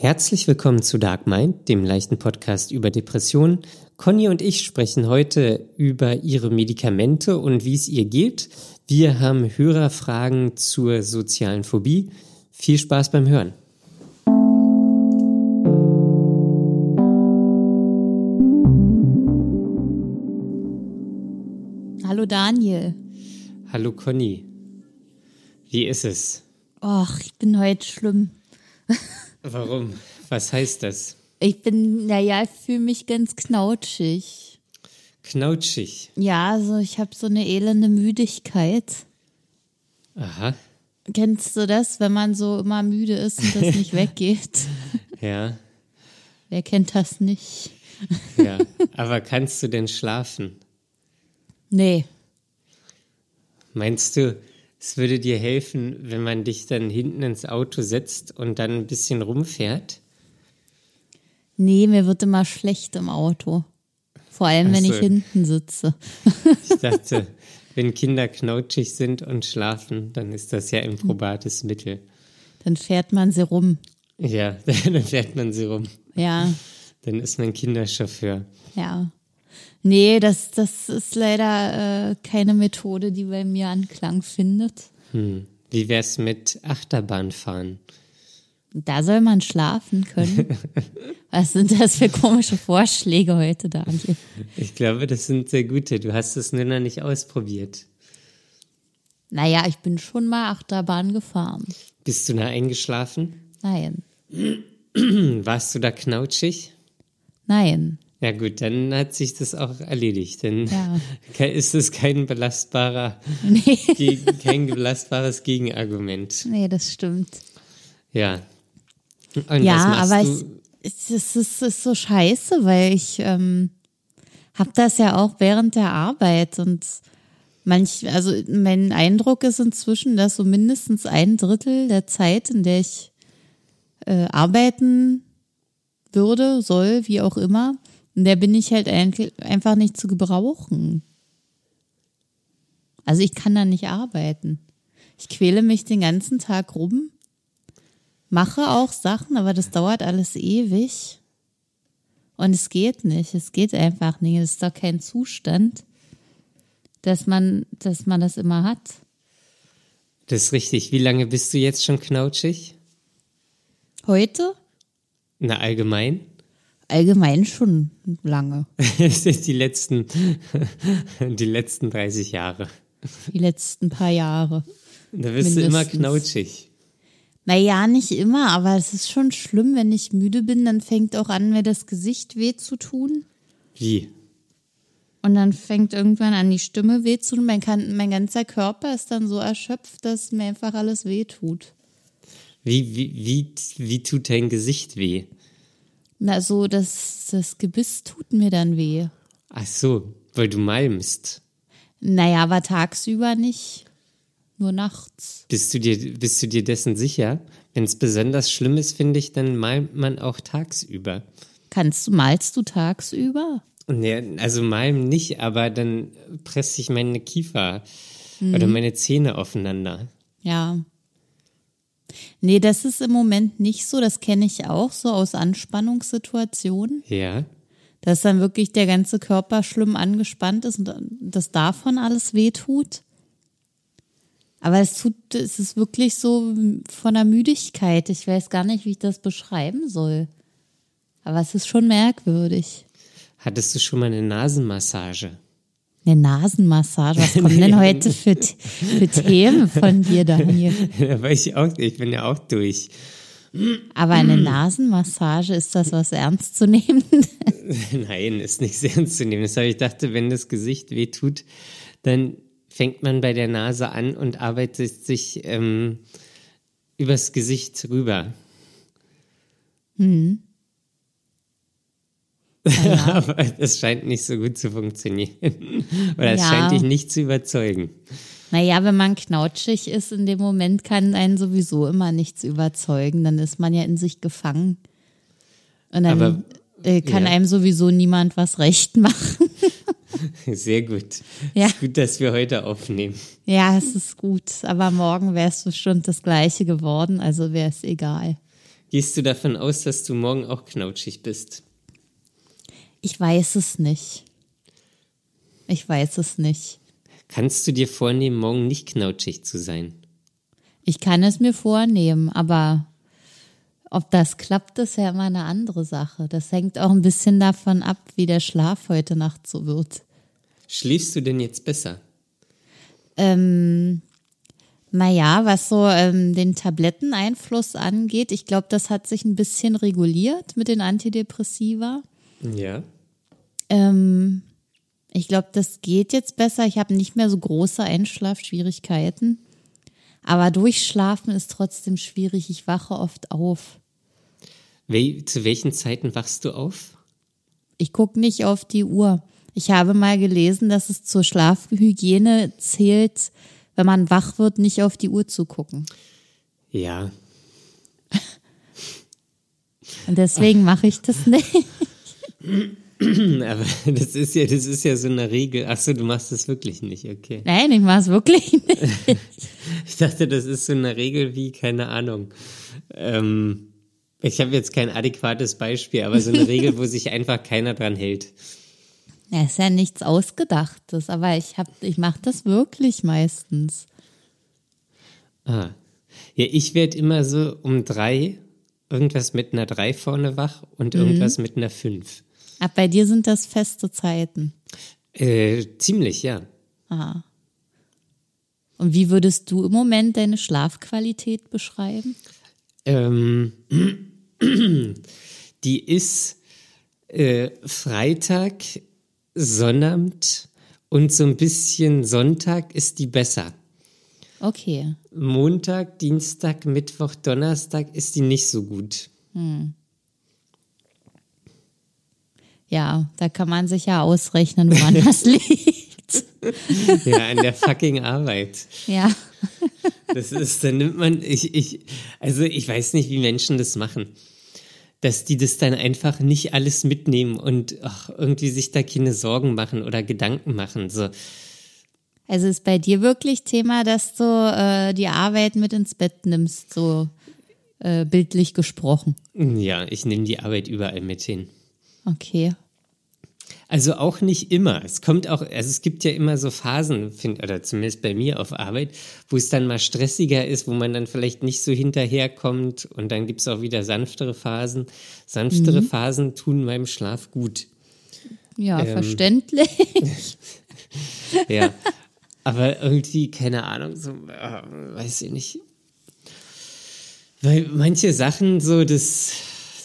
Herzlich willkommen zu Dark Mind, dem leichten Podcast über Depressionen. Conny und ich sprechen heute über ihre Medikamente und wie es ihr geht. Wir haben Hörerfragen zur sozialen Phobie. Viel Spaß beim Hören. Hallo Daniel. Hallo Conny. Wie ist es? Och, ich bin heute schlimm. Warum? Was heißt das? Ich bin, naja, ich fühle mich ganz knautschig. Knautschig. Ja, also ich habe so eine elende Müdigkeit. Aha. Kennst du das, wenn man so immer müde ist und das nicht weggeht? Ja. Wer kennt das nicht? Ja. Aber kannst du denn schlafen? Nee. Meinst du, es würde dir helfen, wenn man dich dann hinten ins Auto setzt und dann ein bisschen rumfährt? Nee, mir wird immer schlecht im Auto. Vor allem, wenn Ach ich hinten sitze. Ich dachte, wenn Kinder knautschig sind und schlafen, dann ist das ja ein probates Mittel. Dann fährt man sie rum. Ja, dann fährt man sie rum. Ja, Dann ist man Kinderchauffeur. ja. Nee, das, das ist leider äh, keine Methode, die bei mir Anklang findet. Hm. Wie wär's mit Achterbahnfahren? Da soll man schlafen können. Was sind das für komische Vorschläge heute, Daniel? Ich glaube, das sind sehr gute. Du hast es nur noch nicht ausprobiert. Naja, ich bin schon mal Achterbahn gefahren. Bist du da eingeschlafen? Nein, Warst du da knautschig? nein. Ja gut, dann hat sich das auch erledigt. Dann Ja. ist es kein belastbarer, Nee, kein belastbares Gegenargument. nee das stimmt. Ja. Und ja, aber ich, es, es, ist, es ist so scheiße, weil ich ähm, habe das ja auch während der Arbeit und manch, also mein Eindruck ist inzwischen, dass so mindestens ein Drittel der Zeit, in der ich äh, arbeiten würde, soll, wie auch immer, in der bin ich halt einfach nicht zu gebrauchen. Also ich kann da nicht arbeiten. Ich quäle mich den ganzen Tag rum, mache auch Sachen, aber das dauert alles ewig. Und es geht nicht. Es geht einfach nicht. Es ist doch kein Zustand, dass man, dass man das immer hat. Das ist richtig. Wie lange bist du jetzt schon knautschig? Heute? Na, allgemein? Allgemein schon lange. Es sind die letzten, die letzten 30 Jahre. Die letzten paar Jahre. Da bist du immer knautschig. Naja, nicht immer, aber es ist schon schlimm, wenn ich müde bin, dann fängt auch an, mir das Gesicht weh zu tun. Wie? Und dann fängt irgendwann an, die Stimme weh zu tun. Mein, mein ganzer Körper ist dann so erschöpft, dass mir einfach alles weh tut. Wie, wie, wie, wie tut dein Gesicht weh? Na, so, das, das Gebiss tut mir dann weh. Ach so, weil du malmst. Naja, aber tagsüber nicht. Nur nachts. Bist du dir, bist du dir dessen sicher? Wenn es besonders schlimm ist, finde ich, dann malmt man auch tagsüber. Kannst du, malst du tagsüber? Nee, also malmen nicht, aber dann presse ich meine Kiefer oder meine Zähne aufeinander. Ja. Nee, das ist im Moment nicht so. Das kenne ich auch so aus Anspannungssituationen. Ja. Dass dann wirklich der ganze Körper schlimm angespannt ist und das davon alles wehtut. Aber es tut, es ist wirklich so von der Müdigkeit. Ich weiß gar nicht, wie ich das beschreiben soll. Aber es ist schon merkwürdig. Hattest du schon mal eine Nasenmassage? Eine Nasenmassage. Was kommen denn heute für, für Themen von dir, Daniel? da war ich auch, ich bin ja auch durch. Aber eine Nasenmassage, ist das was ernst zu nehmen? Nein, ist nicht sehr ernst zu nehmen. Das habe ich dachte, wenn das Gesicht weh tut, dann fängt man bei der Nase an und arbeitet sich ähm, übers Gesicht rüber. Aber das scheint nicht so gut zu funktionieren. Oder es Ja. scheint dich nicht zu überzeugen. Naja, wenn man knautschig ist in dem Moment, kann einen sowieso immer nichts überzeugen. Dann ist man ja in sich gefangen. Und dann Aber, äh, kann ja. einem sowieso niemand was recht machen. Sehr gut. Ja. Ist gut, dass wir heute aufnehmen. ja, es ist gut. Aber morgen wäre es bestimmt das Gleiche geworden, also wäre es egal. Gehst du davon aus, dass du morgen auch knautschig bist? Ich weiß es nicht. Ich weiß es nicht. Kannst du dir vornehmen, morgen nicht knautschig zu sein? Ich kann es mir vornehmen, aber ob das klappt, ist ja immer eine andere Sache. Das hängt auch ein bisschen davon ab, wie der Schlaf heute Nacht so wird. Schläfst du denn jetzt besser? Ähm, naja, was so ähm, den Tabletteneinfluss angeht, ich glaube, das hat sich ein bisschen reguliert mit den Antidepressiva. Ja. Ähm, ich glaube, das geht jetzt besser. Ich habe nicht mehr so große Einschlafschwierigkeiten. Aber durchschlafen ist trotzdem schwierig. Ich wache oft auf. Wel zu welchen Zeiten wachst du auf? Ich gucke nicht auf die Uhr. Ich habe mal gelesen, dass es zur Schlafhygiene zählt, wenn man wach wird, nicht auf die Uhr zu gucken. Ja. Und deswegen mache ich das nicht. Aber das ist ja, das ist ja so eine Regel. Ach so, du machst das wirklich nicht, okay. Nein, ich mache es wirklich nicht. Ich dachte, das ist so eine Regel wie, keine Ahnung. Ähm, ich habe jetzt kein adäquates Beispiel, aber so eine Regel, wo sich einfach keiner dran hält. Ja, ist ja nichts Ausgedachtes, aber ich hab, ich mache das wirklich meistens. Ah. Ja, ich werde immer so um drei irgendwas mit einer drei vorne wach und irgendwas mit einer fünf. Ab bei dir sind das feste Zeiten. Äh, ziemlich, ja. Ah. Und wie würdest du im Moment deine Schlafqualität beschreiben? Ähm, die ist äh, Freitag, Sonnabend und so ein bisschen Sonntag ist die besser. Okay. Montag, Dienstag, Mittwoch, Donnerstag ist die nicht so gut. Ja, da kann man sich ja ausrechnen, woran das liegt. Ja, an der fucking Arbeit. Ja. Das ist, dann nimmt man, ich, ich, also ich weiß nicht, wie Menschen das machen. Dass die das dann einfach nicht alles mitnehmen und ach, irgendwie sich da keine Sorgen machen oder Gedanken machen. So, Also ist bei dir wirklich Thema, dass du äh, die Arbeit mit ins Bett nimmst, so äh, bildlich gesprochen. ja, ich nehme die Arbeit überall mit hin. Okay. Also auch nicht immer. Es kommt auch, also es gibt ja immer so Phasen, find, oder zumindest bei mir auf Arbeit, wo es dann mal stressiger ist, wo man dann vielleicht nicht so hinterherkommt und dann gibt es auch wieder sanftere Phasen. Sanftere Phasen tun meinem Schlaf gut. Ja, Ähm. verständlich. Ja. Aber irgendwie, keine Ahnung, so, äh, weiß ich nicht. Weil manche Sachen so, das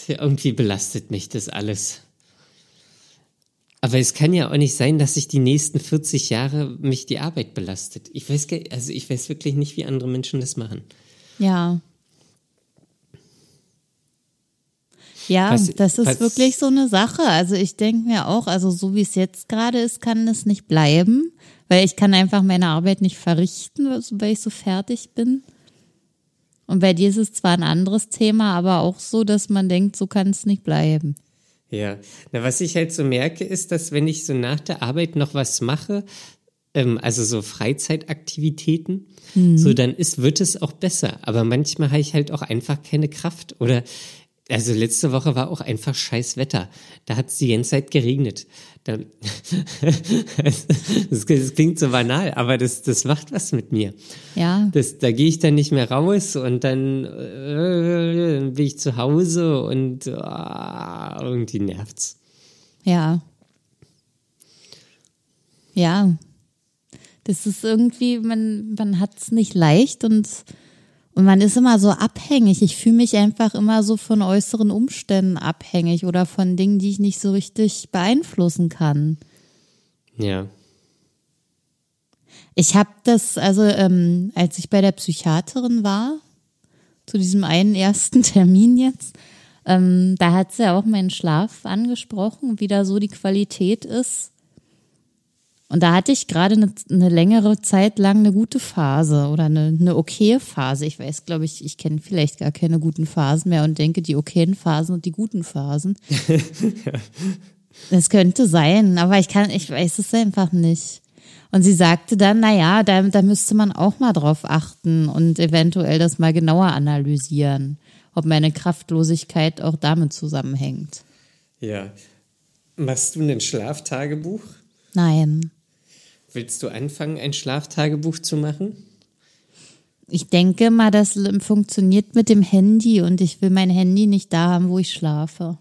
irgendwie belastet mich das alles. Aber es kann ja auch nicht sein, dass sich die nächsten 40 Jahre mich die Arbeit belastet. Ich weiß, also ich weiß wirklich nicht, wie andere Menschen das machen. Ja. Ja, Was- das ist was- wirklich so eine Sache. Also ich denke mir auch, also so wie es jetzt gerade ist, kann es nicht bleiben, weil ich kann einfach meine Arbeit nicht verrichten, weil ich so fertig bin. Und bei dir ist es zwar ein anderes Thema, aber auch so, dass man denkt, so kann es nicht bleiben. Ja, na, was ich halt so merke, ist, dass wenn ich so nach der Arbeit noch was mache, ähm, also so Freizeitaktivitäten, so dann ist, wird es auch besser. Aber manchmal habe ich halt auch einfach keine Kraft. Oder also letzte Woche war auch einfach scheiß Wetter. Da hat es die ganze Zeit geregnet. Da, das, das klingt so banal, aber das, das macht was mit mir. Ja, Das, da gehe ich dann nicht mehr raus und dann, äh, dann bin ich zu Hause und ah, irgendwie nervt's. ja. Ja. Das ist irgendwie, man, man hat es nicht leicht und, und man ist immer so abhängig. Ich fühle mich einfach immer so von äußeren Umständen abhängig oder von Dingen, die ich nicht so richtig beeinflussen kann. Ja. Ich habe das, also ähm, als ich bei der Psychiaterin war, zu diesem einen ersten Termin jetzt, ähm, da hat sie ja auch meinen Schlaf angesprochen, wie da so die Qualität ist. Und da hatte ich gerade eine, eine längere Zeit lang eine gute Phase oder eine, eine okaye Phase. Ich weiß, glaube ich, ich kenne vielleicht gar keine guten Phasen mehr und denke, die okayen Phasen und die guten Phasen. Das könnte sein, aber ich kann, ich weiß es einfach nicht. Und sie sagte dann, na ja, da, da müsste man auch mal drauf achten und eventuell das mal genauer analysieren. ob meine Kraftlosigkeit auch damit zusammenhängt. Ja. Machst du ein Schlaftagebuch? Nein. Willst du anfangen, ein Schlaftagebuch zu machen? Ich denke mal, das funktioniert mit dem Handy und ich will mein Handy nicht da haben, wo ich schlafe.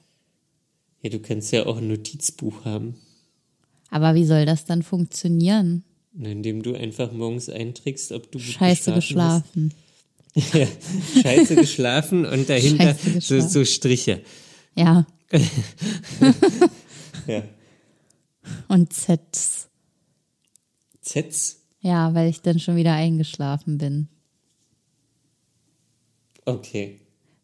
Ja, du kannst ja auch ein Notizbuch haben. Aber wie soll das dann funktionieren? Indem du einfach morgens einträgst, ob du Scheiße geschlafen. Hast. ja, scheiße geschlafen und dahinter Scheiße so, geschlafen. so Striche. Ja. Ja. Und Zs. Zs? Ja, weil ich dann schon wieder eingeschlafen bin. Okay.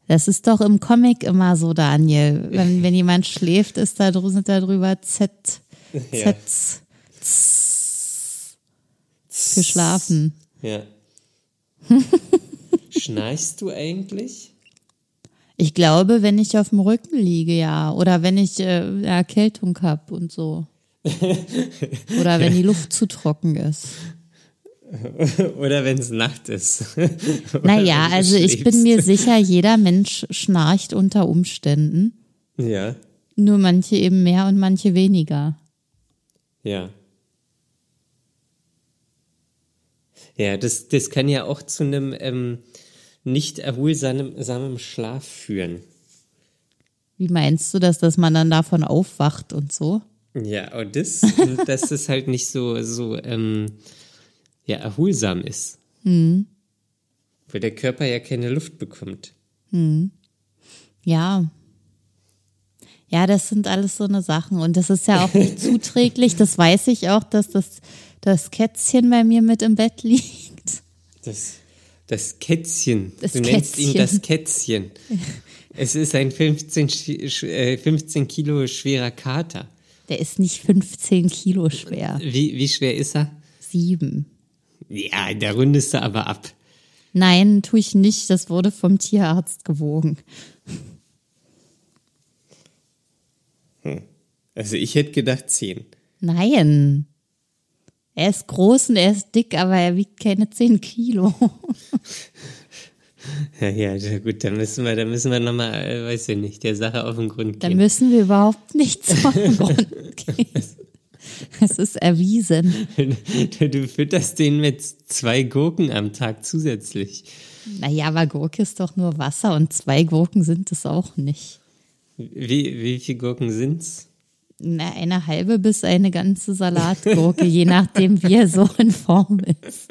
Das ist doch im Comic immer so, Daniel. Wenn, wenn jemand schläft, ist da sind da drüber Z, Ja. Z, Z für schlafen. Ja. Schnarchst du eigentlich? Ich glaube, wenn ich auf dem Rücken liege, ja. Oder wenn ich äh, Erkältung habe und so. Oder wenn die Luft zu trocken ist. Oder wenn es Nacht ist? Naja, also ich bin mir sicher, jeder Mensch schnarcht unter Umständen. Ja, Nur manche eben mehr und manche weniger. ja. Ja, das, das kann ja auch zu einem ähm, nicht erholsamen samen Schlaf führen. Wie meinst du das, dass man dann davon aufwacht und so? Ja, und das, dass es halt nicht so, so ähm, ja, erholsam ist. Weil der Körper ja keine Luft bekommt. Ja. Ja, das sind alles so eine Sachen. Und das ist ja auch nicht zuträglich. Das weiß ich auch, dass das, das Kätzchen bei mir mit im Bett liegt. Das, das Kätzchen. Das du nennst ihn Kätzchen. das Kätzchen. Es ist ein 15, Sch- sch- äh, 15 Kilo schwerer Kater. Der ist nicht 15 Kilo schwer. Wie, wie schwer ist er? Sieben. Ja, da rundest du aber ab. Nein, tue ich nicht. Das wurde vom Tierarzt gewogen. Also ich hätte gedacht 10. Nein. Er ist groß und er ist dick, aber er wiegt keine 10 Kilo. Ja, ja, gut, da müssen wir, da müssen wir nochmal, äh, weiß ich nicht, der Sache auf den Grund Da gehen. müssen wir überhaupt nichts von Grund gehen. Es ist erwiesen. Du fütterst den mit zwei Gurken am Tag zusätzlich. Naja, aber Gurke ist doch nur Wasser und zwei Gurken sind es auch nicht. Wie, wie viele Gurken sind's? Na, eine halbe bis eine ganze Salatgurke, je nachdem, wie er so in Form ist.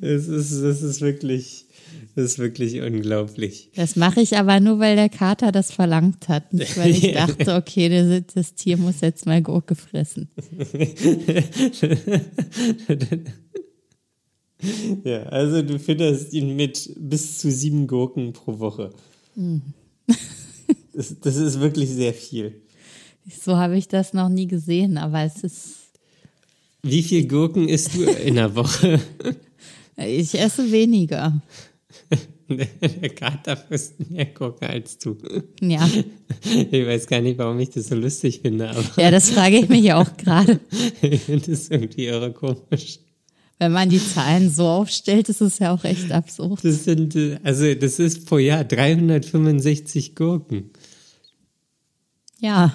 Das ist, das ist wirklich, das ist wirklich unglaublich. Das mache ich aber nur, weil der Kater das verlangt hat. Nicht, weil ich dachte, okay, das, das Tier muss jetzt mal Gurke fressen. Ja, also du fütterst ihn mit bis zu sieben Gurken pro Woche. Das, das ist wirklich sehr viel. So habe ich das noch nie gesehen, aber es ist. Wie viel Gurken isst du in der Woche? Ich esse weniger. Der Kater frisst mehr Gurken als du. Ja. Ich weiß gar nicht, warum ich das so lustig finde, Ja, das frage ich mich auch gerade. ich finde das irgendwie irre komisch. Wenn man die Zahlen so aufstellt, ist es ja auch echt absurd. Das sind, also das ist pro Jahr 365 Gurken. Ja.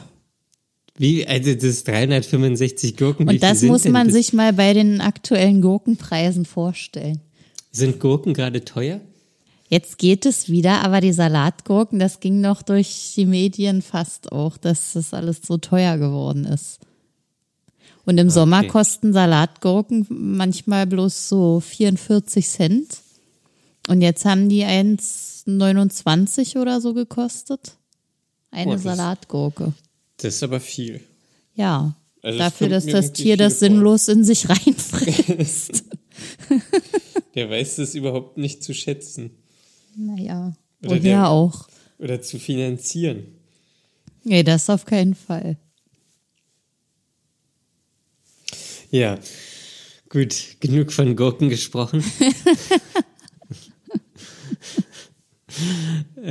Wie, also das ist 365 Gurken. Und das muss man das? sich mal bei den aktuellen Gurkenpreisen vorstellen. Sind Gurken gerade teuer? Jetzt geht es wieder, aber die Salatgurken, das ging noch durch die Medien fast auch, dass das alles so teuer geworden ist. Und im Sommer kosten Salatgurken manchmal bloß so 44 Cent. Und jetzt haben die 1,29 oder so gekostet. Eine Oh, Salatgurke. Das ist aber viel. Ja. Also Dafür, dass das Tier das vor. sinnlos in sich reinfrisst. Der weiß das überhaupt nicht zu schätzen naja. Oder Woher der- auch. oder zu finanzieren. Nee, das auf keinen Fall. Ja, gut, genug von Gurken gesprochen.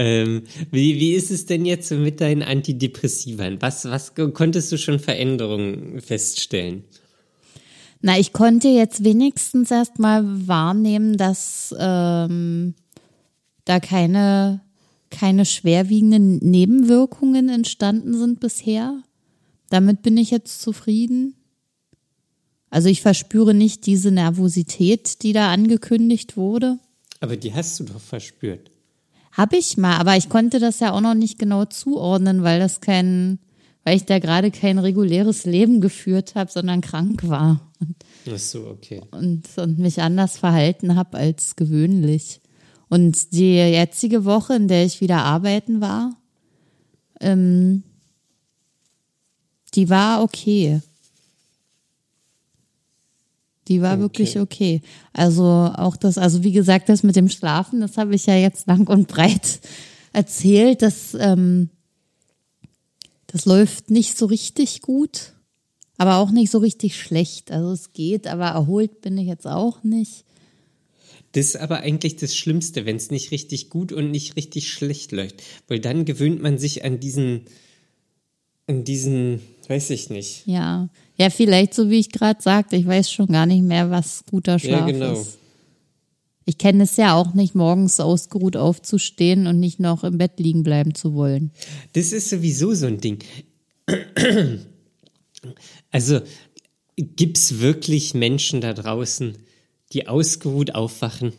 ähm, wie, wie ist es denn jetzt mit deinen Antidepressivern? Was, was konntest du schon Veränderungen feststellen? Na, ich konnte jetzt wenigstens erst mal wahrnehmen, dass ähm, da keine, keine schwerwiegenden Nebenwirkungen entstanden sind bisher. Damit bin ich jetzt zufrieden. Also ich verspüre nicht diese Nervosität, die da angekündigt wurde. Aber die hast du doch verspürt. Hab ich mal, aber ich konnte das ja auch noch nicht genau zuordnen, weil das kein, weil ich da gerade kein reguläres Leben geführt habe, sondern krank war und, Ach so, okay. und, und mich anders verhalten habe als gewöhnlich. Und die jetzige Woche, in der ich wieder arbeiten war, ähm, die war okay. Die war Okay. wirklich okay. Also auch das, also wie gesagt, das mit dem Schlafen, das habe ich ja jetzt lang und breit erzählt. Das, ähm, das läuft nicht so richtig gut, aber auch nicht so richtig schlecht. Also es geht, aber erholt bin ich jetzt auch nicht. Das ist aber eigentlich das Schlimmste, wenn es nicht richtig gut und nicht richtig schlecht läuft. Weil dann gewöhnt man sich an diesen, an diesen, weiß ich nicht. Ja, ja, vielleicht so wie ich gerade sagte, ich weiß schon gar nicht mehr, was guter Schlaf Ja, genau. ist. Ich kenne es ja auch nicht, morgens ausgeruht aufzustehen und nicht noch im Bett liegen bleiben zu wollen. Das ist sowieso so ein Ding. Also gibt's wirklich Menschen da draußen, die ausgeruht aufwachen?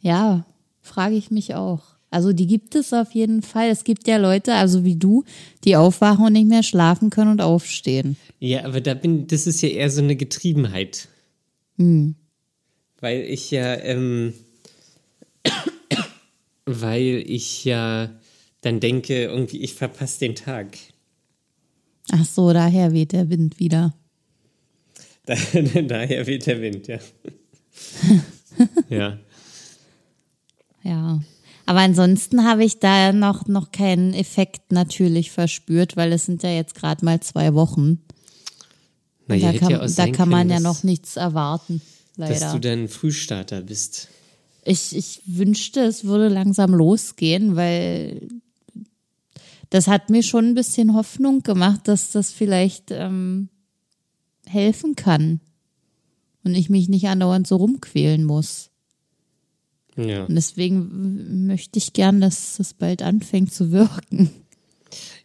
Ja, frage ich mich auch. Also die gibt es auf jeden Fall. Es gibt ja Leute, also wie du, die aufwachen und nicht mehr schlafen können und aufstehen. Ja, aber da bin, das ist ja eher so eine Getriebenheit. Weil ich ja, ähm, weil ich ja dann denke, irgendwie, ich verpasse den Tag. Ach so, daher weht der Wind wieder. Da, daher weht der Wind, ja. ja. Ja. Aber ansonsten habe ich da noch, noch keinen Effekt natürlich verspürt, weil es sind ja jetzt gerade mal zwei Wochen. Naja, da kann, ja da kann man können, ja dass, noch nichts erwarten. dass Leider. du dann Frühstarter bist. Ich, ich wünschte, es würde langsam losgehen, weil das hat mir schon ein bisschen Hoffnung gemacht, dass das vielleicht ähm, helfen kann und ich mich nicht andauernd so rumquälen muss. Ja. Und deswegen möchte ich gern, dass das bald anfängt zu wirken.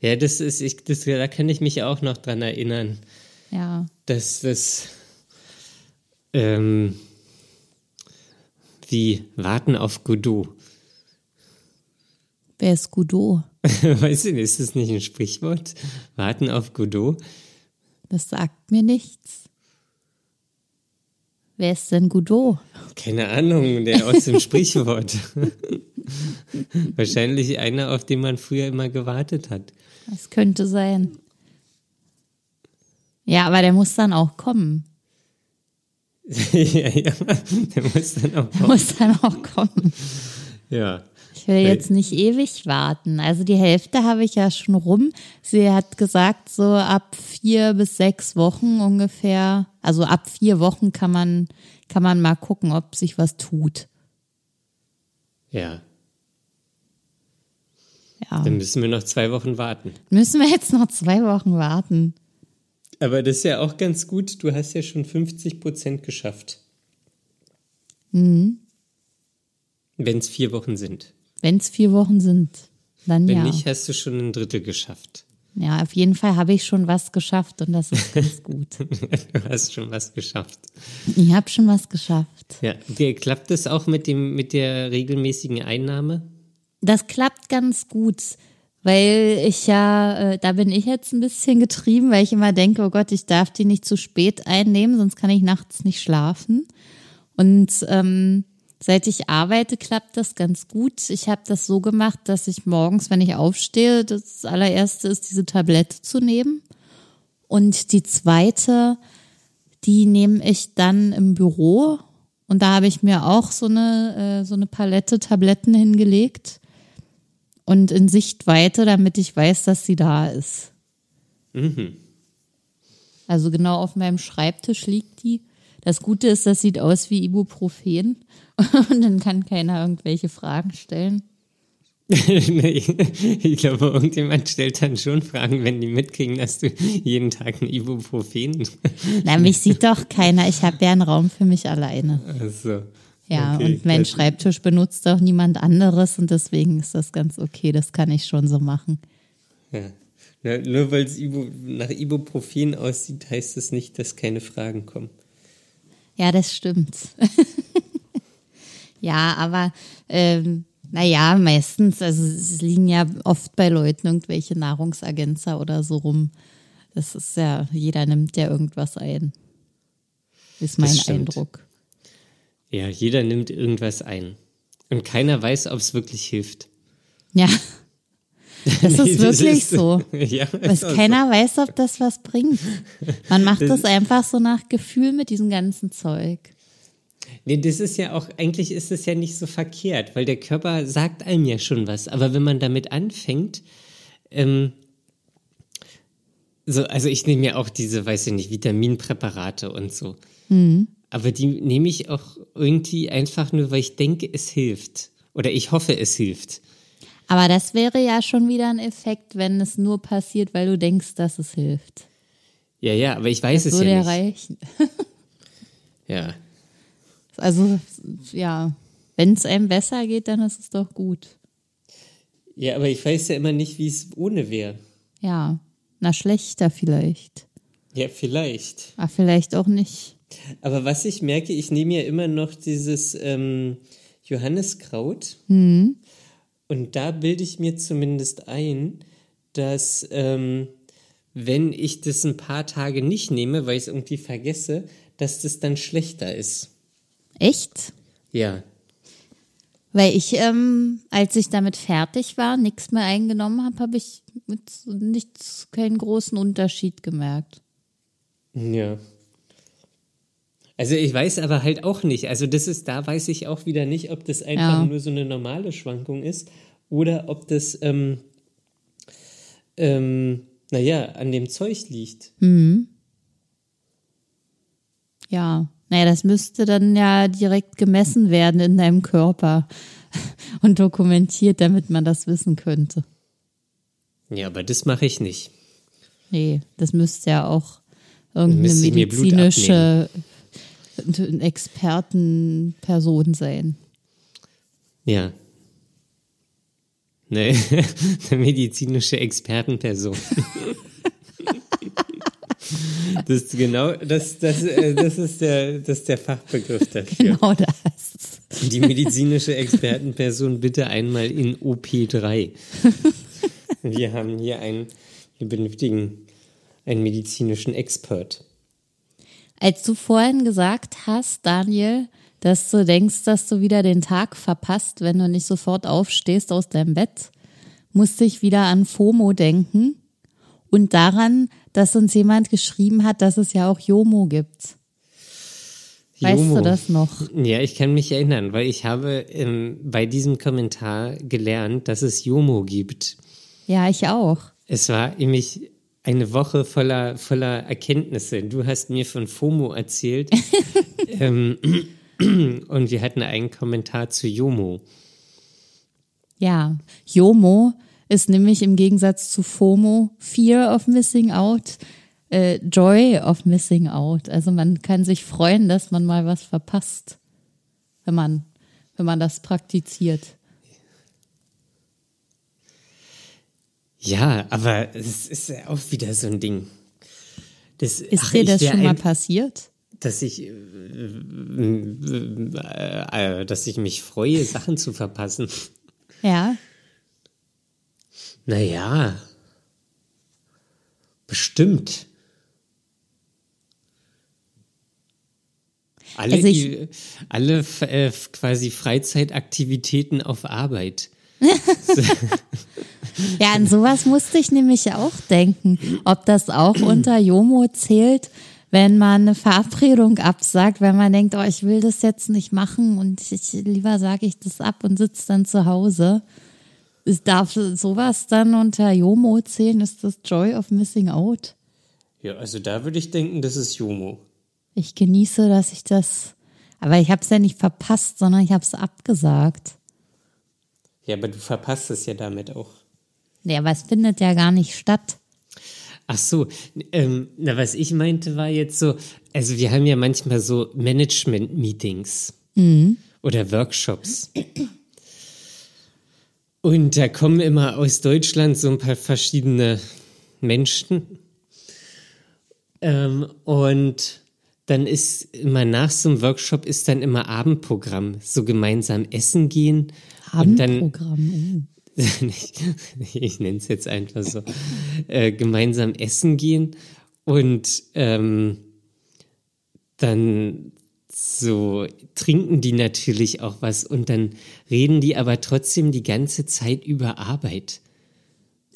Ja, das ist, ich, das, da kann ich mich auch noch dran erinnern, Ja. dass das, ähm, wie Warten auf Godot. Wer ist Godot? weißt du, ist das nicht ein Sprichwort? Warten auf Godot? Das sagt mir nichts. Wer ist denn Godot? Keine Ahnung, der aus dem Sprichwort. Wahrscheinlich einer, auf den man früher immer gewartet hat. Das könnte sein. Ja, aber der muss dann auch kommen. ja, ja, der muss dann auch Der muss dann auch kommen. Ja. Ich will jetzt nicht ewig warten. Also die Hälfte habe ich ja schon rum. Sie hat gesagt, so ab vier bis sechs Wochen ungefähr. Also ab vier Wochen kann man, kann man mal gucken, ob sich was tut. Ja, Ja. dann müssen wir noch zwei Wochen warten. Müssen wir jetzt noch zwei Wochen warten? Aber das ist ja auch ganz gut. Du hast ja schon 50 Prozent geschafft. Mhm. Wenn es vier Wochen sind. Wenn es vier Wochen sind, dann Wenn ja. nicht, hast du schon ein Drittel geschafft. Ja, auf jeden Fall habe ich schon was geschafft und das ist ganz gut. du hast schon was geschafft. Ich habe schon was geschafft. Ja, klappt das auch mit dem mit der regelmäßigen Einnahme? Das klappt ganz gut, weil ich ja, äh, da bin ich jetzt ein bisschen getrieben, weil ich immer denke, oh Gott, ich darf die nicht zu spät einnehmen, sonst kann ich nachts nicht schlafen. Und ähm, seit ich arbeite, klappt das ganz gut. Ich habe das so gemacht, dass ich morgens, wenn ich aufstehe, das allererste ist, diese Tablette zu nehmen. Und die zweite, die nehme ich dann im Büro. Und da habe ich mir auch so eine, äh, so eine Palette Tabletten hingelegt und in Sichtweite, damit ich weiß, dass sie da ist. Also genau auf meinem Schreibtisch liegt die. Das Gute ist, das sieht aus wie Ibuprofen und dann kann keiner irgendwelche Fragen stellen. nee, ich glaube, irgendjemand stellt dann schon Fragen, wenn die mitkriegen, dass du jeden Tag ein Ibuprofen. Na, mich sieht doch keiner. Ich habe ja einen Raum für mich alleine. also, Ja, Okay, und mein das- Schreibtisch benutzt auch niemand anderes und deswegen ist das ganz okay. Das kann ich schon so machen. Ja. Na, nur weil es Ibu, nach Ibuprofen aussieht, heißt es nicht, dass keine Fragen kommen. Ja, das stimmt. ja, aber ähm, naja, meistens, also es liegen ja oft bei Leuten irgendwelche Nahrungsergänzer oder so rum. Das ist ja, jeder nimmt ja irgendwas ein. Ist mein. Eindruck. Ja, jeder nimmt irgendwas ein. Und keiner weiß, ob es wirklich hilft. Ja. Das Nee, ist wirklich ist- so. Ja, Weil ist auch keiner weiß, ob das was bringt. Man macht das einfach so nach Gefühl mit diesem ganzen Zeug. Nee, das ist ja auch, eigentlich ist es ja nicht so verkehrt, weil der Körper sagt einem ja schon was. Aber wenn man damit anfängt, ähm, so, also ich nehme ja auch diese, weiß ich nicht, Vitaminpräparate und so. Aber die nehme ich auch irgendwie einfach nur, weil ich denke, es hilft. Oder ich hoffe, es hilft. Aber das wäre ja schon wieder ein Effekt, wenn es nur passiert, weil du denkst, dass es hilft. Ja, ja, aber ich weiß es Würde ja nicht. reichen. Ja. Also, ja, wenn es einem besser geht, dann ist es doch gut. ja, aber ich weiß ja immer nicht, wie es ohne wäre. Ja, na schlechter vielleicht. Ja, vielleicht. Aber vielleicht auch nicht. Aber was ich merke, ich nehme ja immer noch dieses ähm, Johanniskraut. Hm. Und da bilde ich mir zumindest ein, dass ähm, wenn ich das ein paar Tage nicht nehme, weil ich es irgendwie vergesse, dass das dann schlechter ist. Echt? Ja. Weil ich, ähm, als ich damit fertig war, nichts mehr eingenommen habe, habe ich mit nichts, keinen großen Unterschied gemerkt. Ja. Also ich weiß aber halt auch nicht. Also das ist, da weiß ich auch wieder nicht, ob das einfach Ja. nur so eine normale Schwankung ist oder ob das, ähm, ähm, naja, an dem Zeug liegt. Ja, naja, das müsste dann ja direkt gemessen werden in deinem Körper und dokumentiert, damit man das wissen könnte. Ja, aber das mache ich nicht. Nee, das müsste ja auch irgendeine müsste medizinische Expertenperson sein. Ja. Ne, eine medizinische Expertenperson. Das ist genau, das, das, äh, das, ist der, das ist der Fachbegriff dafür. Genau das. Die medizinische Expertenperson bitte einmal in OP3. Wir haben hier einen, wir benötigen einen medizinischen Expert. Als du vorhin gesagt hast, Daniel, dass du denkst, dass du wieder den Tag verpasst, wenn du nicht sofort aufstehst aus deinem Bett, musste ich wieder an FOMO denken und daran, dass uns jemand geschrieben hat, dass es ja auch JOMO gibt. Weißt Jomo. du das noch? Ja, ich kann mich erinnern, weil ich habe ähm, bei diesem Kommentar gelernt, dass es Jomo gibt. Ja, ich auch. Es war nämlich eine Woche voller, voller Erkenntnisse. Du hast mir von FOMO erzählt ähm, und wir hatten einen Kommentar zu Jomo. Ja, JOMO ist nämlich im Gegensatz zu FOMO Fear of Missing Out, äh, Joy of Missing Out. Also man kann sich freuen, dass man mal was verpasst, wenn man, wenn man das praktiziert. Ja, aber es ist ja auch wieder so ein Ding. Das, Ist ach, dir das schon mal ein- passiert? dass ich, äh, äh, äh, dass ich mich freue, Sachen zu verpassen. Ja. Naja, bestimmt. Alle, Also ich- I- alle äh, quasi Freizeitaktivitäten auf Arbeit. Ja, an sowas musste ich nämlich auch denken, ob das auch unter JOMO zählt, wenn man eine Verabredung absagt, wenn man denkt, oh, ich will das jetzt nicht machen und ich, lieber sage ich das ab und sitze dann zu Hause. Ist- Darf sowas dann unter JOMO zählen? Ist das Joy of Missing Out? Ja, also da würde ich denken, das ist Jomo. Ich genieße, dass ich das, aber ich habe es ja nicht verpasst, sondern ich habe es abgesagt. Ja, aber du verpasst es ja damit auch. Nee, aber es findet ja gar nicht statt. Ach so, ähm, na, was ich meinte war jetzt so, also wir haben ja manchmal so Management-Meetings, oder Workshops. Und da kommen immer aus Deutschland so ein paar verschiedene Menschen. Ähm, und dann ist immer nach so einem Workshop ist dann immer Abendprogramm, so gemeinsam essen gehen. Abendprogramm. Und dann, ich, ich nenne es jetzt einfach so, äh, gemeinsam essen gehen und ähm, dann so trinken die natürlich auch was und dann reden die aber trotzdem die ganze Zeit über Arbeit.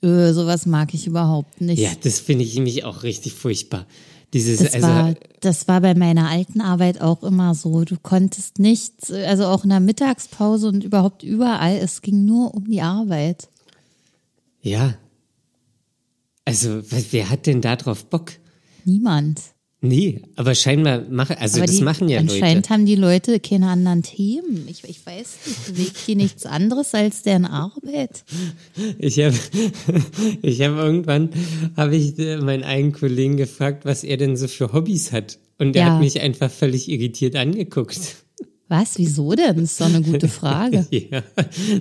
Öh, sowas mag ich überhaupt nicht. Ja, das finde ich nämlich auch richtig furchtbar. Dieses, Das, also, war, das war bei meiner alten Arbeit auch immer so. Du konntest nicht, also auch in der Mittagspause und überhaupt überall, es ging nur um die Arbeit. ja. Also, wer- wer hat denn da drauf Bock? Niemand. Nee, aber scheinbar machen, also Aber das die, machen ja anscheinend Leute. haben die Leute keine anderen Themen. Ich, ich weiß nicht, bewegt die nichts anderes als deren Arbeit. Ich habe ich hab irgendwann habe ich äh, meinen einen Kollegen gefragt, was er denn so für Hobbys hat. Und der Ja. hat mich einfach völlig irritiert angeguckt. Was? Wieso denn? Das ist doch eine gute Frage. Ja,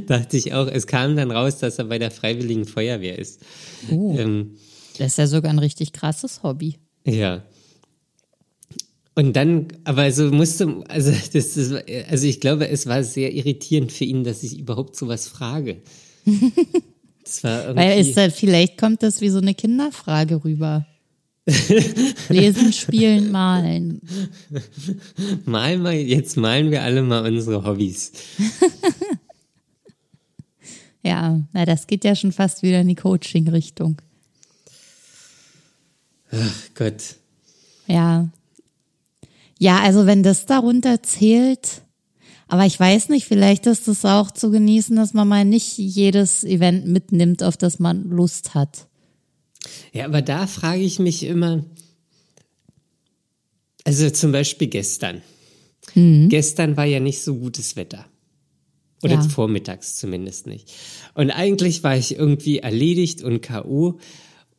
dachte ich auch. Es kam dann raus, dass er bei der Freiwilligen Feuerwehr ist. Oh, Ähm, das ist ja sogar ein richtig krasses Hobby. ja. Und dann, aber also musste, also das ist, also ich glaube, es war sehr irritierend für ihn, dass ich überhaupt sowas frage. Das war irgendwie. Weil ist das, vielleicht kommt das wie so eine Kinderfrage rüber. Lesen, spielen, malen. Mal mal, jetzt malen wir alle mal unsere Hobbys. Ja, na, das geht ja schon fast wieder in die Coaching-Richtung. Gott. Ja. Ja, also wenn das darunter zählt, aber ich weiß nicht, vielleicht ist es auch zu genießen, dass man mal nicht jedes Event mitnimmt, auf das man Lust hat. Ja, aber da frage ich mich immer, also zum Beispiel gestern. Gestern war ja nicht so gutes Wetter. Oder Ja. vormittags zumindest nicht. Und eigentlich war ich irgendwie erledigt und K.O.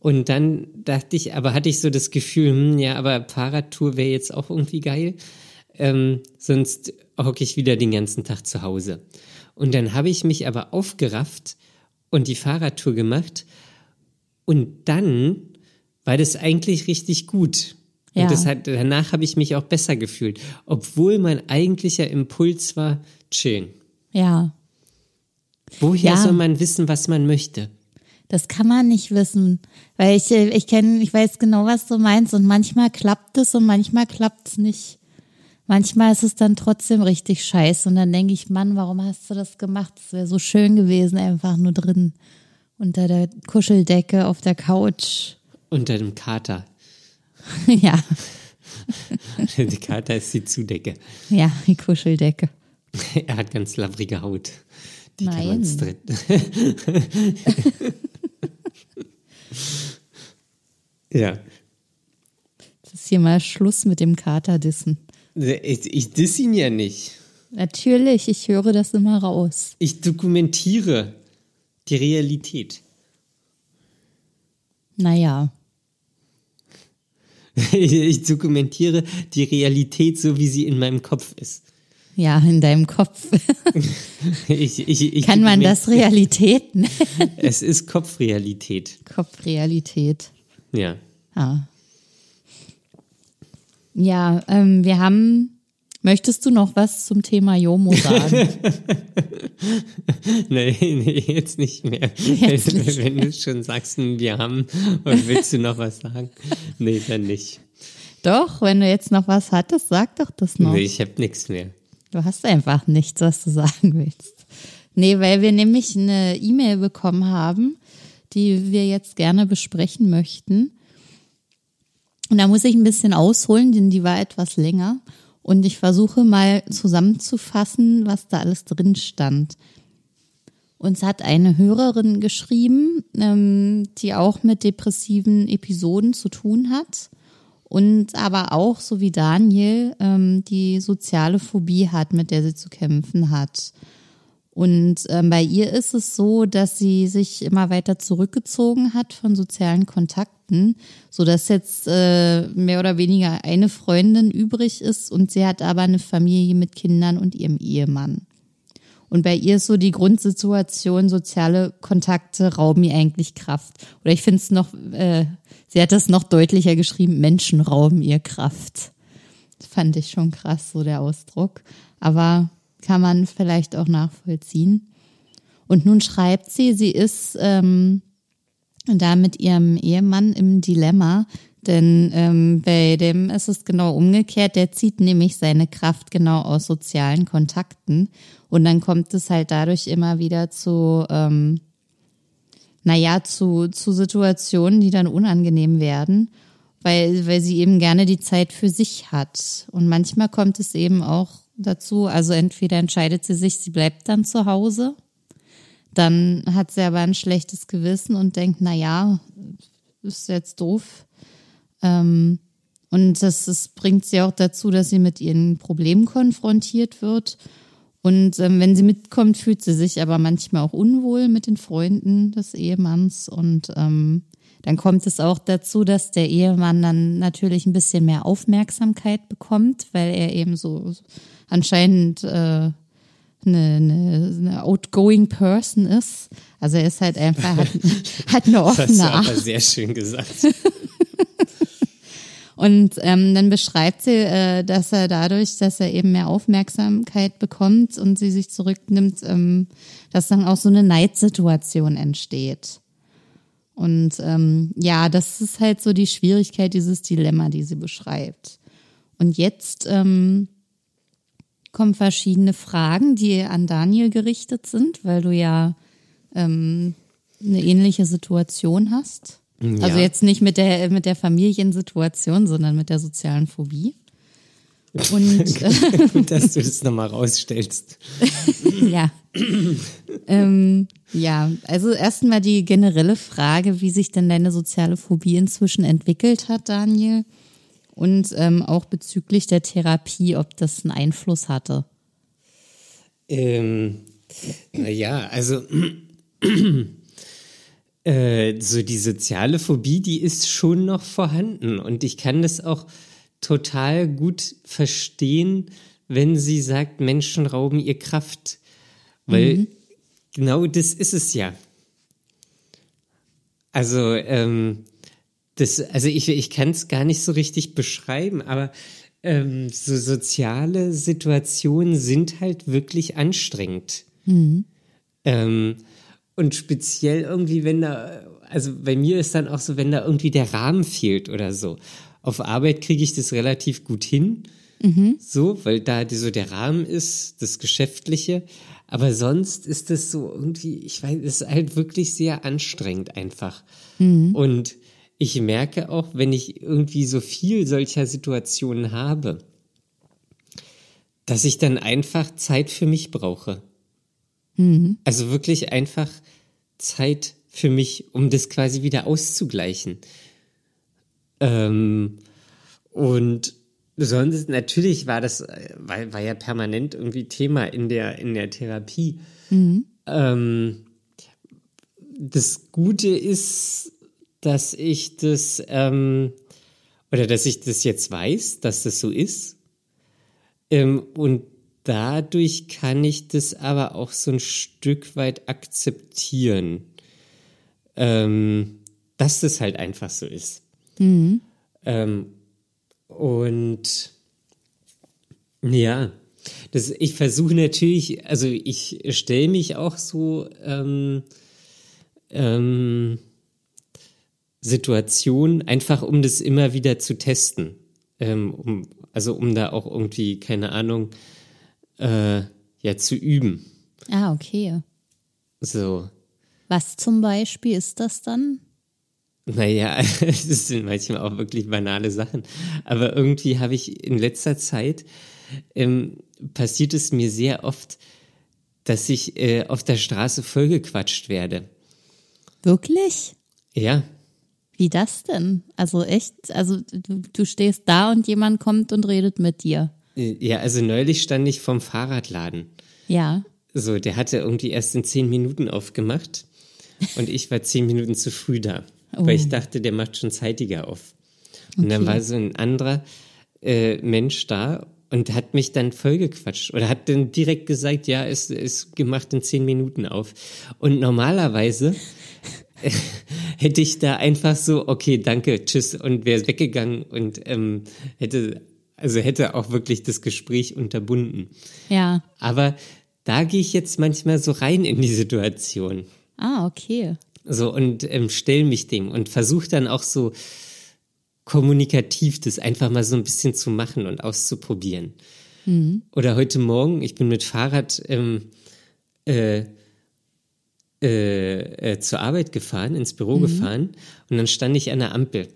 Und dann dachte ich, aber hatte ich so das Gefühl, hm, ja, aber Fahrradtour wäre jetzt auch irgendwie geil. Ähm, sonst hocke ich wieder den ganzen Tag zu Hause. Und dann habe ich mich aber aufgerafft und die Fahrradtour gemacht. Und dann war das eigentlich richtig gut. Und Ja. das hat, danach habe ich mich auch besser gefühlt. Obwohl mein eigentlicher Impuls war, chillen. Ja, Woher Ja. soll man wissen, was man möchte? Das kann man nicht wissen, weil ich äh, ich kenne, ich weiß genau, was du meinst und manchmal klappt es und manchmal klappt es nicht. Manchmal ist es dann trotzdem richtig scheiße und dann denke ich, Mann, warum hast du das gemacht? Es wäre so schön gewesen, einfach nur drin unter der Kuscheldecke auf der Couch. Unter dem Kater. ja, Die Kater ist die Zudecke. ja, die Kuscheldecke. Er hat ganz labrige Haut. Die kann Nein. man stritten. Ja. Es ist hier mal Schluss mit dem Katerdissen. Ich, ich diss ihn ja nicht. Natürlich, ich höre das immer raus. Ich dokumentiere die Realität. Naja, Ich dokumentiere die Realität so, wie sie in meinem Kopf ist. Ja, in deinem Kopf. Ich, ich, ich Kann man das Realität nennen? Es ist Kopfrealität. Kopfrealität. Ja. Ah. Ja, ähm, wir haben. Möchtest du noch was zum Thema Jomo sagen? Nee, nee, jetzt nicht mehr. Jetzt wenn, nicht wenn du schon sagst, wir haben, und willst du noch was sagen? Nee, dann nicht. doch, wenn du jetzt noch was hattest, sag doch das noch. Nee, ich habe nichts mehr. Du hast einfach nichts, was du sagen willst. Nee, weil wir nämlich eine E-Mail bekommen haben, die wir jetzt gerne besprechen möchten. Und da muss ich ein bisschen ausholen, denn die war etwas länger. Und ich versuche mal zusammenzufassen, was da alles drin stand. Uns hat eine Hörerin geschrieben, ähm, die auch mit depressiven Episoden zu tun hat und aber auch, so wie Daniel, ähm, die soziale Phobie hat, mit der sie zu kämpfen hat. Und ähm, bei ihr ist es so, dass sie sich immer weiter zurückgezogen hat von sozialen Kontakten, so dass jetzt äh, mehr oder weniger eine Freundin übrig ist und sie hat aber eine Familie mit Kindern und ihrem Ehemann. Und bei ihr ist so die Grundsituation, soziale Kontakte rauben ihr eigentlich Kraft. Oder ich finde es noch, äh, sie hat das noch deutlicher geschrieben, Menschen rauben ihr Kraft. Das fand ich schon krass, so der Ausdruck. Aber kann man vielleicht auch nachvollziehen. Und nun schreibt sie, sie ist ähm, da mit ihrem Ehemann im Dilemma, denn ähm, bei dem ist es genau umgekehrt. Der zieht nämlich seine Kraft genau aus sozialen Kontakten. Und dann kommt es halt dadurch immer wieder zu, ähm, naja, zu, zu Situationen, die dann unangenehm werden, weil, weil sie eben gerne die Zeit für sich hat. Und manchmal kommt es eben auch dazu. Also entweder entscheidet sie sich, sie bleibt dann zu Hause. Dann hat sie aber ein schlechtes Gewissen und denkt, na ja, ist jetzt doof. Ähm, und das, das bringt sie auch dazu, dass sie mit ihren Problemen konfrontiert wird. Und ähm, wenn sie mitkommt, fühlt sie sich aber manchmal auch unwohl mit den Freunden des Ehemanns. Und ähm, dann kommt es auch dazu, dass der Ehemann dann natürlich ein bisschen mehr Aufmerksamkeit bekommt, weil er eben so anscheinend äh, eine, eine, eine outgoing Person ist. Also er ist halt einfach, hat, hat eine offene das hast du aber sehr schön gesagt. Und ähm, dann beschreibt sie, äh, dass er dadurch, dass er eben mehr Aufmerksamkeit bekommt und sie sich zurücknimmt, ähm, dass dann auch so eine Neidsituation entsteht. Und ähm, ja, das ist halt so die Schwierigkeit, dieses Dilemma, die sie beschreibt. Und jetzt ähm, kommen verschiedene Fragen, die an Daniel gerichtet sind, weil du ja ähm, eine ähnliche Situation hast. Ja. Also jetzt nicht mit der, mit der Familiensituation, sondern mit der sozialen Phobie. Und, Gut, dass du das nochmal rausstellst. ja. ähm, ja, also erstmal die generelle Frage, wie sich denn deine soziale Phobie inzwischen entwickelt hat, Daniel und ähm, auch bezüglich der Therapie, ob das einen Einfluss hatte. Ähm, naja, also äh, so die soziale Phobie, die ist schon noch vorhanden und ich kann das auch total gut verstehen, wenn sie sagt, Menschen rauben ihr Kraft, weil mhm. genau das ist es ja. Also ähm, das, also ich, ich kann es gar nicht so richtig beschreiben, aber ähm, so soziale Situationen sind halt wirklich anstrengend. Mhm. Ähm, und speziell irgendwie, wenn da, also bei mir ist dann auch so, wenn da irgendwie der Rahmen fehlt oder so. Auf Arbeit kriege ich das relativ gut hin, mhm. so, weil da die, so der Rahmen ist, das Geschäftliche. Aber sonst ist das so irgendwie, ich weiß, es ist halt wirklich sehr anstrengend einfach. Mhm. Und ich merke auch, wenn ich irgendwie so viel solcher Situationen habe, dass ich dann einfach Zeit für mich brauche. Mhm. Also wirklich einfach Zeit für mich, um das quasi wieder auszugleichen. Ähm, und sonst natürlich war das, war, war ja permanent irgendwie Thema in der, in der Therapie. Mhm. Ähm, das Gute ist, dass ich das ähm, oder dass ich das jetzt weiß, dass das so ist. Ähm, und dadurch kann ich das aber auch so ein Stück weit akzeptieren, ähm, dass das halt einfach so ist. Mhm. Ähm, und ja, das, ich versuche natürlich, also ich stelle mich auch so ähm, ähm, Situation, einfach um das immer wieder zu testen. Ähm, um, also um da auch irgendwie, keine Ahnung, äh, ja, zu üben. Ah, okay. So. Was zum Beispiel ist das dann? Naja, das sind manchmal auch wirklich banale Sachen. Aber irgendwie habe ich in letzter Zeit, ähm, passiert es mir sehr oft, dass ich äh, auf der Straße vollgequatscht werde. Wirklich? Ja. Wie das denn? Also echt, also du, du stehst da und jemand kommt und redet mit dir. Ja, also neulich stand ich vom Fahrradladen. Ja. so, der hatte irgendwie erst in zehn Minuten aufgemacht und ich war zehn Minuten zu früh da, oh. weil ich dachte, der macht schon zeitiger auf. Und okay. dann war so ein anderer äh, Mensch da und hat mich dann vollgequatscht oder hat dann direkt gesagt, ja, es ist gemacht in zehn Minuten auf. Und normalerweise hätte ich da einfach so, okay, danke, tschüss und wäre weggegangen und ähm, hätte, also hätte auch wirklich das Gespräch unterbunden. Ja. Aber da gehe ich jetzt manchmal so rein in die Situation. Ah, okay. So und ähm, stell mich dem und versuche dann auch so kommunikativ das einfach mal so ein bisschen zu machen und auszuprobieren. Mhm. Oder heute Morgen, ich bin mit Fahrrad ähm, äh, äh, äh, zur Arbeit gefahren, ins Büro mhm. gefahren und dann stand ich an der Ampel.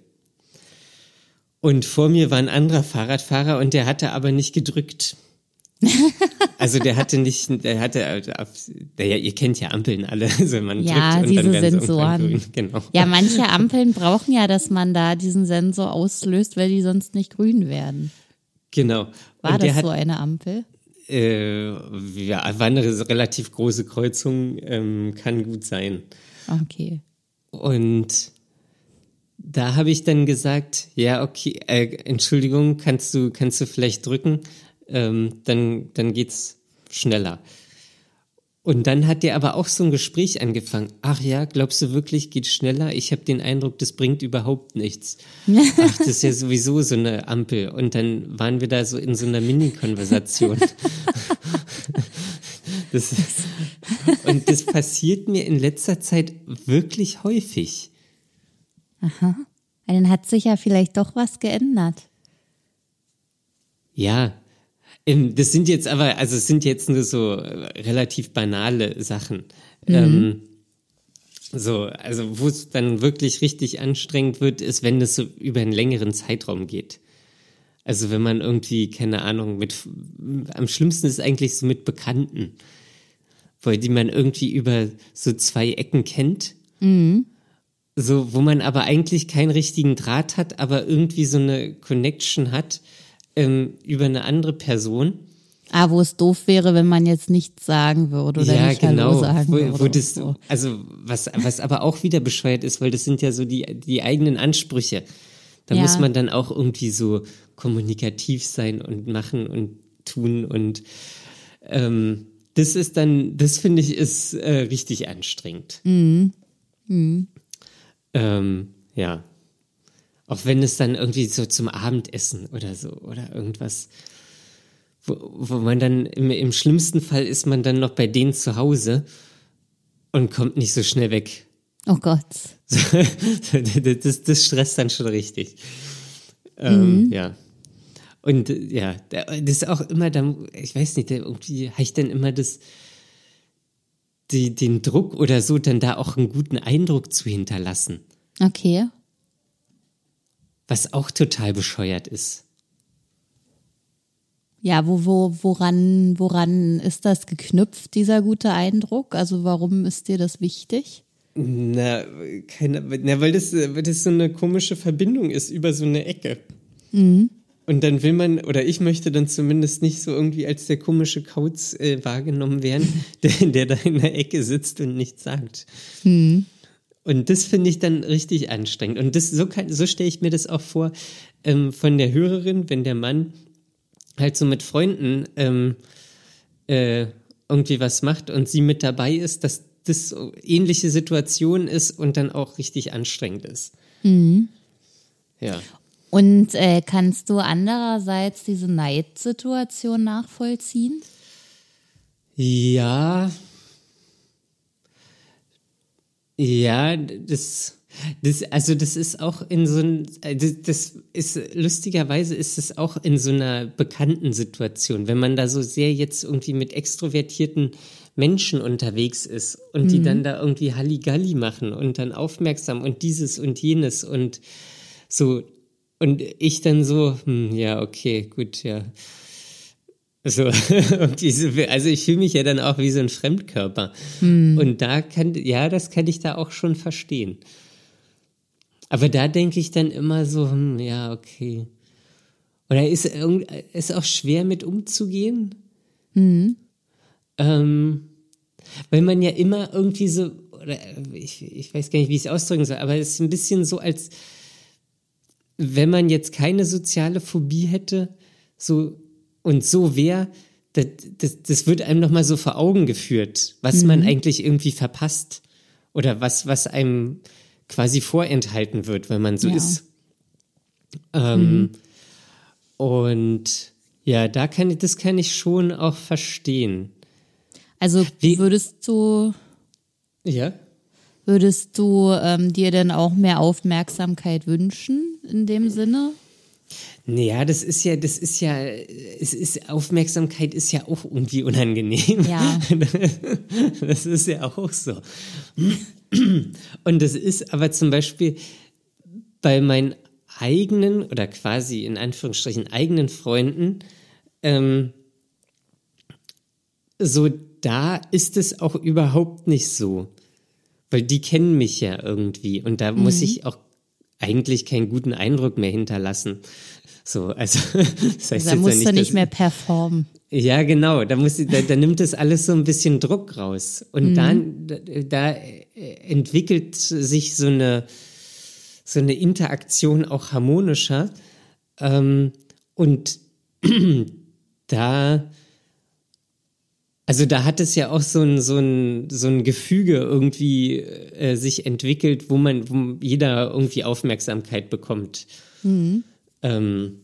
Und vor mir war ein anderer Fahrradfahrer und der hatte aber nicht gedrückt. also der hatte nicht, der hatte, der, ja, ihr kennt ja Ampeln alle, also man ja, drückt und diese dann werden Sensoren. Genau. Ja, manche Ampeln brauchen ja, dass man da diesen Sensor auslöst, weil die sonst nicht grün werden. Genau. War das hat, so eine Ampel? Äh, ja, war eine relativ große Kreuzung, ähm, kann gut sein. Okay. Und da habe ich dann gesagt, ja, okay, äh, Entschuldigung, kannst du, kannst du vielleicht drücken? Ähm, dann, dann geht's schneller. Und dann hat der aber auch so ein Gespräch angefangen. Ach ja, glaubst du wirklich, geht schneller? Ich habe den Eindruck, das bringt überhaupt nichts. Ach, das ist ja sowieso so eine Ampel. Und dann waren wir da so in so einer Mini-Konversation. und das passiert mir in letzter Zeit wirklich häufig. Aha. Dann hat sich ja vielleicht doch was geändert. Ja, ähm, das sind jetzt aber, also es sind jetzt nur so äh, relativ banale Sachen. Mhm. Ähm, so, also wo es dann wirklich richtig anstrengend wird, ist, wenn es so über einen längeren Zeitraum geht. Also wenn man irgendwie, keine Ahnung, mit, am schlimmsten ist eigentlich so mit Bekannten, weil die man irgendwie über so zwei Ecken kennt. Mhm. So, wo man aber eigentlich keinen richtigen Draht hat, aber irgendwie so eine Connection hat ähm, über eine andere Person. Ah, wo es doof wäre, wenn man jetzt nichts sagen würde oder ja, nicht genau, Hallo sagen wo, würde. Wo das, so. Also was, was aber auch wieder bescheuert ist, weil das sind ja so die, die eigenen Ansprüche. Da ja. muss man dann auch irgendwie so kommunikativ sein und machen und tun und ähm, das ist dann, das finde ich, ist äh, richtig anstrengend. Mhm. Mhm. Ähm, ja. Auch wenn es dann irgendwie so zum Abendessen oder so oder irgendwas, wo, wo man dann im, im schlimmsten Fall ist man dann noch bei denen zu Hause und kommt nicht so schnell weg. Oh Gott. das, das stresst dann schon richtig. Ähm, mhm. Ja. Und ja, das ist auch immer dann, ich weiß nicht, irgendwie habe ich dann immer das, die, den Druck oder so, dann da auch einen guten Eindruck zu hinterlassen. Okay. Was auch total bescheuert ist. Ja, wo, wo, woran, woran ist das geknüpft, dieser gute Eindruck? Also warum ist dir das wichtig? Na, keine, na weil, das, weil das so eine komische Verbindung ist über so eine Ecke. Mhm. Und dann will man, oder ich möchte dann zumindest nicht so irgendwie als der komische Kauz äh, wahrgenommen werden, der, der da in der Ecke sitzt und nichts sagt. Mhm. Und das finde ich dann richtig anstrengend. Und das, so, so stelle ich mir das auch vor ähm, von der Hörerin, wenn der Mann halt so mit Freunden ähm, äh, irgendwie was macht und sie mit dabei ist, dass das so ähnliche Situation ist und dann auch richtig anstrengend ist. Mhm. Ja. Und äh, kannst du andererseits diese Neidsituation nachvollziehen? Ja, ja, das, das, also das ist auch in so ein, das, das ist, lustigerweise ist es auch in so einer bekannten Situation, wenn man da so sehr jetzt irgendwie mit extrovertierten Menschen unterwegs ist und mhm. die dann da irgendwie Halligalli machen und dann aufmerksam und dieses und jenes und so, und ich dann so, hm, ja, okay, gut, ja. So, diese, also ich fühle mich ja dann auch wie so ein Fremdkörper. Hm. Und da kann, ja, das kann ich da auch schon verstehen. Aber da denke ich dann immer so, hm, ja, okay. Oder ist es auch schwer mit umzugehen? Hm. Ähm, Weil man ja immer irgendwie so, oder ich, ich weiß gar nicht, wie ich es ausdrücken soll, aber es ist ein bisschen so, als wenn man jetzt keine soziale Phobie hätte, so und so wäre, das, das, das wird einem nochmal so vor Augen geführt, was mhm. man eigentlich irgendwie verpasst oder was, was einem quasi vorenthalten wird, wenn man so ja. ist. Ähm, mhm. Und ja, da kann ich, das kann ich schon auch verstehen. Also Wie, würdest du. Ja. Würdest du ähm, dir denn auch mehr Aufmerksamkeit wünschen in dem Sinne? Naja, das ist ja, das ist ja, es ist, Aufmerksamkeit ist ja auch irgendwie unangenehm. Ja. Das ist ja auch so. Und das ist aber zum Beispiel bei meinen eigenen oder quasi in Anführungsstrichen eigenen Freunden, ähm, so da ist es auch überhaupt nicht so. Weil die kennen mich ja irgendwie und da mhm. muss ich auch eigentlich keinen guten Eindruck mehr hinterlassen. So, also das heißt da musst ja nicht, du nicht mehr performen. Ja, genau. Da, muss, da, da nimmt es alles so ein bisschen Druck raus. Und mhm. dann da, da entwickelt sich so eine, so eine Interaktion auch harmonischer. Ähm, und da, also da hat es ja auch so ein, so ein, so ein Gefüge irgendwie äh, sich entwickelt, wo man, wo jeder irgendwie Aufmerksamkeit bekommt. Mhm. Ähm,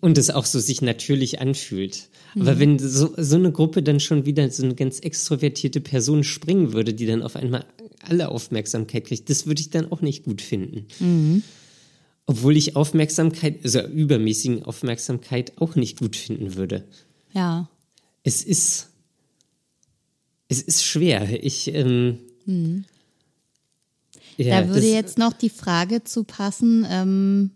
und es auch so sich natürlich anfühlt. Mhm. Aber wenn so, so eine Gruppe dann schon wieder so eine ganz extrovertierte Person springen würde, die dann auf einmal alle Aufmerksamkeit kriegt, das würde ich dann auch nicht gut finden. Mhm. Obwohl ich Aufmerksamkeit, also übermäßigen Aufmerksamkeit auch nicht gut finden würde. Ja. Es ist, es ist schwer. Ich, ähm, mhm. ja, da würde jetzt noch die Frage zu passen, ähm,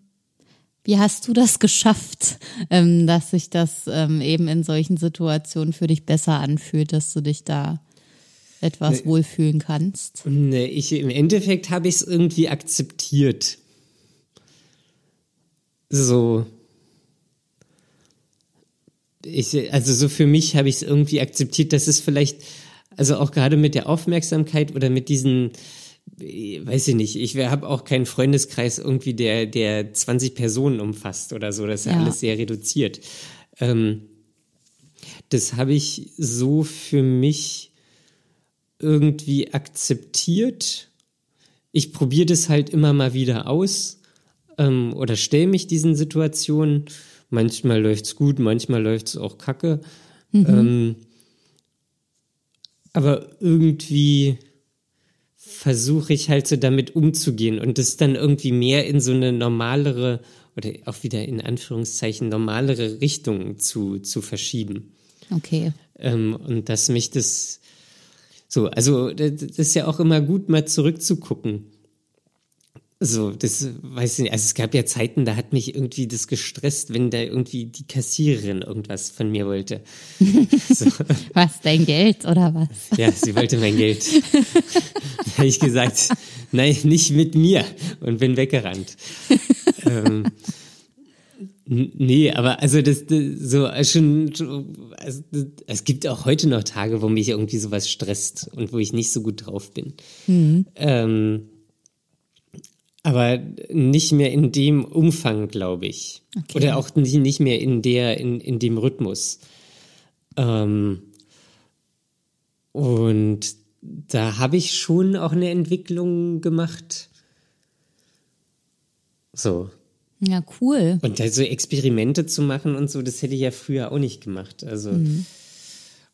wie hast du das geschafft, ähm, dass sich das ähm, eben in solchen Situationen für dich besser anfühlt, dass du dich da etwas nee, wohlfühlen kannst? Nee, ich, im Endeffekt habe ich es irgendwie akzeptiert. So. Ich, also so für mich habe ich es irgendwie akzeptiert, dass es vielleicht, also auch gerade mit der Aufmerksamkeit oder mit diesen weiß ich nicht, ich habe auch keinen Freundeskreis irgendwie, der, der 20 Personen umfasst oder so. Das ist ja, alles sehr reduziert. Ähm, das habe ich so für mich irgendwie akzeptiert. Ich probiere das halt immer mal wieder aus ähm, oder stelle mich diesen Situationen. Manchmal läuft es gut, manchmal läuft es auch kacke. Mhm. Ähm, aber irgendwie versuche ich halt so damit umzugehen und das dann irgendwie mehr in so eine normalere oder auch wieder in Anführungszeichen normalere Richtung zu, zu verschieben. Okay. Ähm, und dass mich das so, also das ist ja auch immer gut, mal zurückzugucken. So, das weiß ich nicht. Also es gab ja Zeiten, da hat mich irgendwie das gestresst, wenn da irgendwie die Kassiererin irgendwas von mir wollte. So. Was, dein Geld oder was? Ja, sie wollte mein Geld. da habe ich gesagt, nein, nicht mit mir und bin weggerannt. ähm, nee, aber also das, das so schon, also, das, es gibt auch heute noch Tage, wo mich irgendwie sowas stresst und wo ich nicht so gut drauf bin. Mhm. Ähm, aber nicht mehr in dem Umfang, glaube ich. Okay. Oder auch nicht mehr in der, in, in dem Rhythmus. Ähm, und da habe ich schon auch eine Entwicklung gemacht. So. Ja, cool. Und da so Experimente zu machen und so, das hätte ich ja früher auch nicht gemacht. Also. Mhm.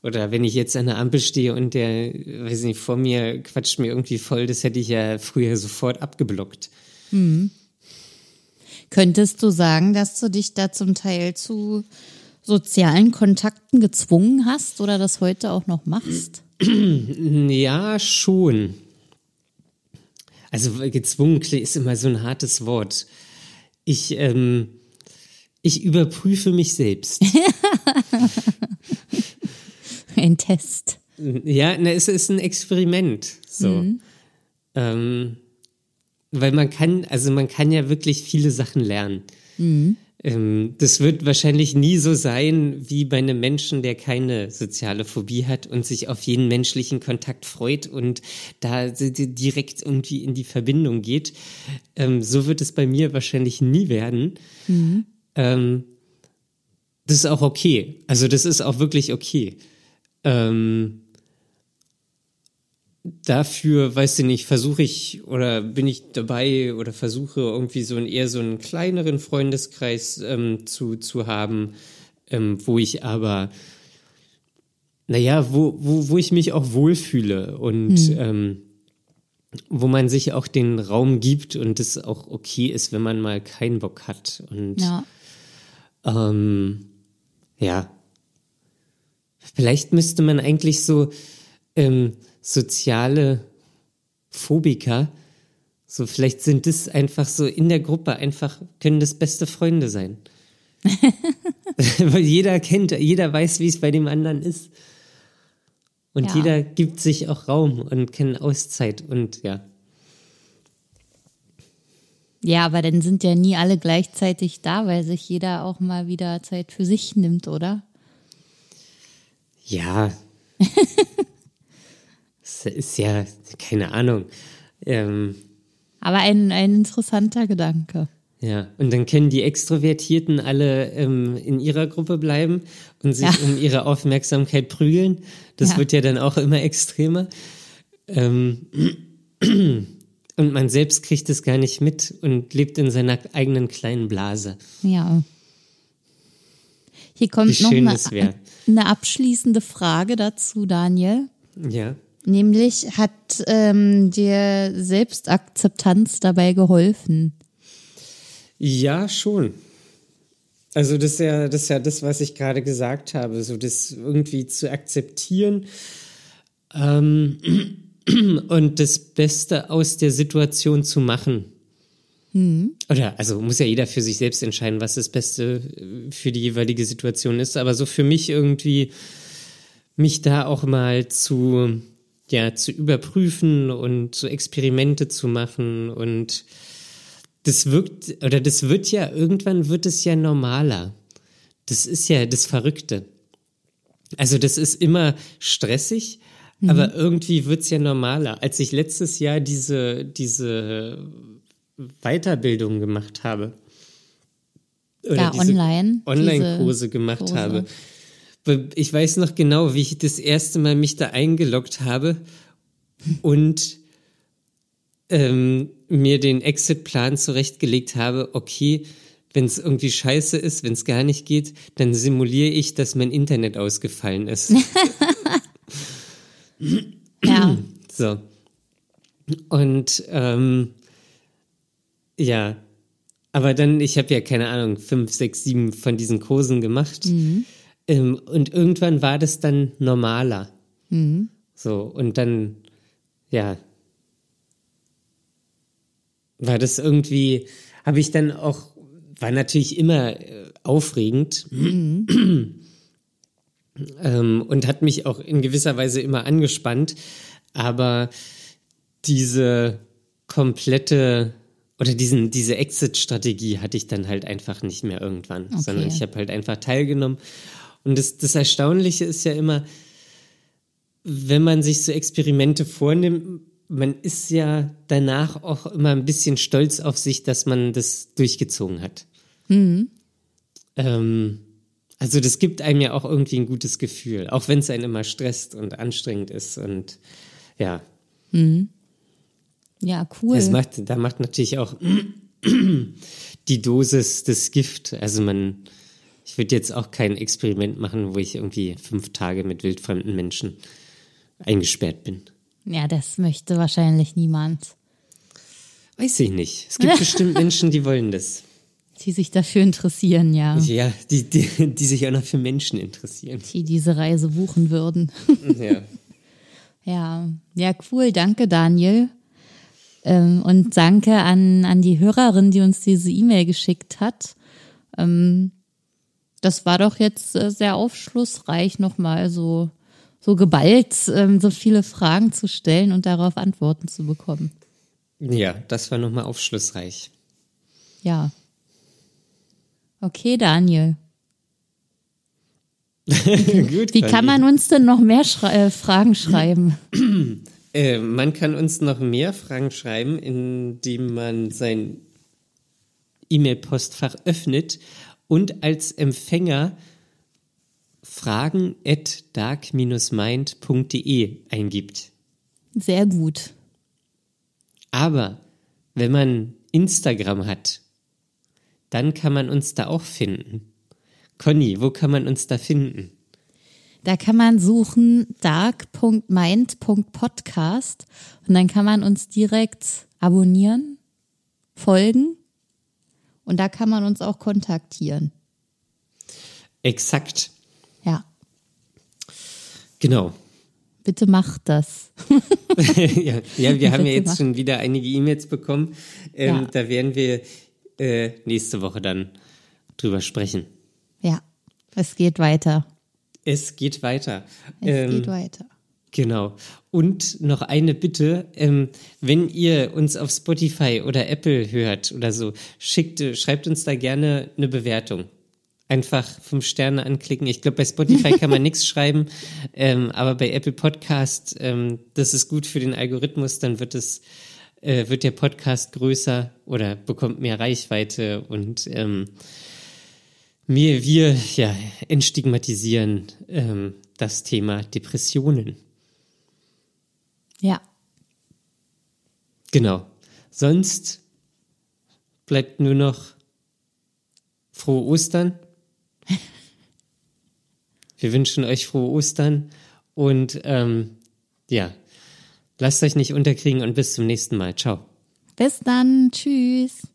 Oder wenn ich jetzt an der Ampel stehe und der, weiß nicht, vor mir quatscht mir irgendwie voll, das hätte ich ja früher sofort abgeblockt. Mhm. Könntest du sagen, dass du dich da zum Teil zu sozialen Kontakten gezwungen hast oder das heute auch noch machst? Ja, schon. Also gezwungen ist immer so ein hartes Wort. Ich, ähm, ich überprüfe mich selbst. ein Test. Ja, na, es ist ein Experiment. So. Mhm. Ähm, weil man kann, also man kann ja wirklich viele Sachen lernen. Mhm. ähm, das wird wahrscheinlich nie so sein wie bei einem Menschen, der keine soziale Phobie hat und sich auf jeden menschlichen Kontakt freut und da direkt irgendwie in die Verbindung geht. Ähm, so wird es bei mir wahrscheinlich nie werden. Mhm. Ähm, das ist auch okay. Also das ist auch wirklich okay. Ähm, dafür, weiß ich nicht, versuche ich oder bin ich dabei oder versuche irgendwie so einen eher so einen kleineren Freundeskreis ähm, zu, zu haben, ähm, wo ich aber, naja, wo, wo, wo ich mich auch wohlfühle und mhm. ähm, wo man sich auch den Raum gibt und es auch okay ist, wenn man mal keinen Bock hat. Und ja, ähm, ja. Vielleicht müsste man eigentlich so ähm, soziale Phobiker, so vielleicht sind das einfach so in der Gruppe einfach, können das beste Freunde sein. Weil jeder kennt, jeder weiß, wie es bei dem anderen ist. Und ja. jeder gibt sich auch Raum und kennt Auszeit und ja. Ja, aber dann sind ja nie alle gleichzeitig da, weil sich jeder auch mal wieder Zeit für sich nimmt, oder? Ja. Das ist ja, keine Ahnung. Ähm, Aber ein, ein interessanter Gedanke. Ja, und dann können die Extrovertierten alle ähm, in ihrer Gruppe bleiben und sich ja. um ihre Aufmerksamkeit prügeln. Das ja. wird ja dann auch immer extremer. Ähm, und man selbst kriegt es gar nicht mit und lebt in seiner eigenen kleinen Blase. Ja. Hier kommt noch eine, eine abschließende Frage dazu, Daniel. Ja. Nämlich hat ähm, dir Selbstakzeptanz dabei geholfen? Ja, schon. Also das ist ja das, ist ja das was ich gerade gesagt habe, so das irgendwie zu akzeptieren ähm, und das Beste aus der Situation zu machen. Mhm. Oder, also muss ja jeder für sich selbst entscheiden, was das Beste für die jeweilige Situation ist. Aber so für mich irgendwie, mich da auch mal zu ja, zu überprüfen und so Experimente zu machen und das wirkt, oder das wird ja, irgendwann wird es ja normaler. Das ist ja das Verrückte. Also das ist immer stressig, mhm. aber irgendwie wird es ja normaler. Als ich letztes Jahr diese, diese Weiterbildung gemacht habe, oder ja, online, Online-Kurse gemacht Kurse. habe, ich weiß noch genau, wie ich das erste Mal mich da eingeloggt habe und ähm, mir den Exit-Plan zurechtgelegt habe, okay, wenn es irgendwie scheiße ist, wenn es gar nicht geht, dann simuliere ich, dass mein Internet ausgefallen ist. ja. So. Und ähm, ja, aber dann, ich habe ja keine Ahnung, fünf, sechs, sieben von diesen Kursen gemacht. Mhm. Ähm, und irgendwann war das dann normaler. Mhm. So, und dann, ja, war das irgendwie, habe ich dann auch, war natürlich immer äh, aufregend mhm. ähm, und hat mich auch in gewisser Weise immer angespannt, aber diese komplette oder diesen, diese Exit-Strategie hatte ich dann halt einfach nicht mehr irgendwann, okay. sondern ich habe halt einfach teilgenommen und das, das Erstaunliche ist ja immer, wenn man sich so Experimente vornimmt, man ist ja danach auch immer ein bisschen stolz auf sich, dass man das durchgezogen hat. Mhm. Ähm, also das gibt einem ja auch irgendwie ein gutes Gefühl, auch wenn es einen immer stresst und anstrengend ist und ja. Mhm. Ja, cool. Das macht, da macht natürlich auch die Dosis das Gift. Also man, ich würde jetzt auch kein Experiment machen, wo ich irgendwie fünf Tage mit wildfremden Menschen eingesperrt bin. Ja, das möchte wahrscheinlich niemand. Weiß ich nicht. Es gibt bestimmt Menschen, die wollen das. Die sich dafür interessieren, ja. Ja, die, die, die sich auch noch für Menschen interessieren. Die diese Reise buchen würden. Ja. ja, ja, cool. Danke, Daniel. Ähm, und danke an, an die Hörerin, die uns diese E-Mail geschickt hat. Ähm, das war doch jetzt äh, sehr aufschlussreich, nochmal so, so geballt, ähm, so viele Fragen zu stellen und darauf Antworten zu bekommen. Ja, das war nochmal aufschlussreich. Ja. Okay, Daniel. Gut, Wie kann man uns denn noch mehr schrei äh, Fragen schreiben? Äh, man kann uns noch mehr Fragen schreiben, indem man sein E-Mail-Postfach öffnet und als Empfänger fragen at dark-mind.de eingibt. Sehr gut. Aber wenn man Instagram hat, dann kann man uns da auch finden. Conny, wo kann man uns da finden? Da kann man suchen dark.mind.podcast und dann kann man uns direkt abonnieren, folgen und da kann man uns auch kontaktieren. Exakt. Ja, Genau. bitte macht das. ja, ja, wir haben ja jetzt schon wieder einige E-Mails bekommen. Ähm, Ja. Da werden wir äh, nächste Woche dann drüber sprechen. Ja, es geht weiter. Es geht weiter. Es Ähm, geht weiter. Genau. Und noch eine Bitte, ähm, wenn ihr uns auf Spotify oder Apple hört oder so, schickt, schreibt uns da gerne eine Bewertung. Einfach fünf Sterne anklicken. Ich glaube, bei Spotify kann man nichts schreiben, ähm, aber bei Apple Podcast, ähm, das ist gut für den Algorithmus, dann wird es, äh, wird der Podcast größer oder bekommt mehr Reichweite und ähm, wir, wir ja, entstigmatisieren ähm, das Thema Depressionen. Ja, Genau. Sonst bleibt nur noch frohe Ostern. Wir wünschen euch frohe Ostern und ähm, ja, lasst euch nicht unterkriegen und bis zum nächsten Mal. Ciao. bis dann. Tschüss.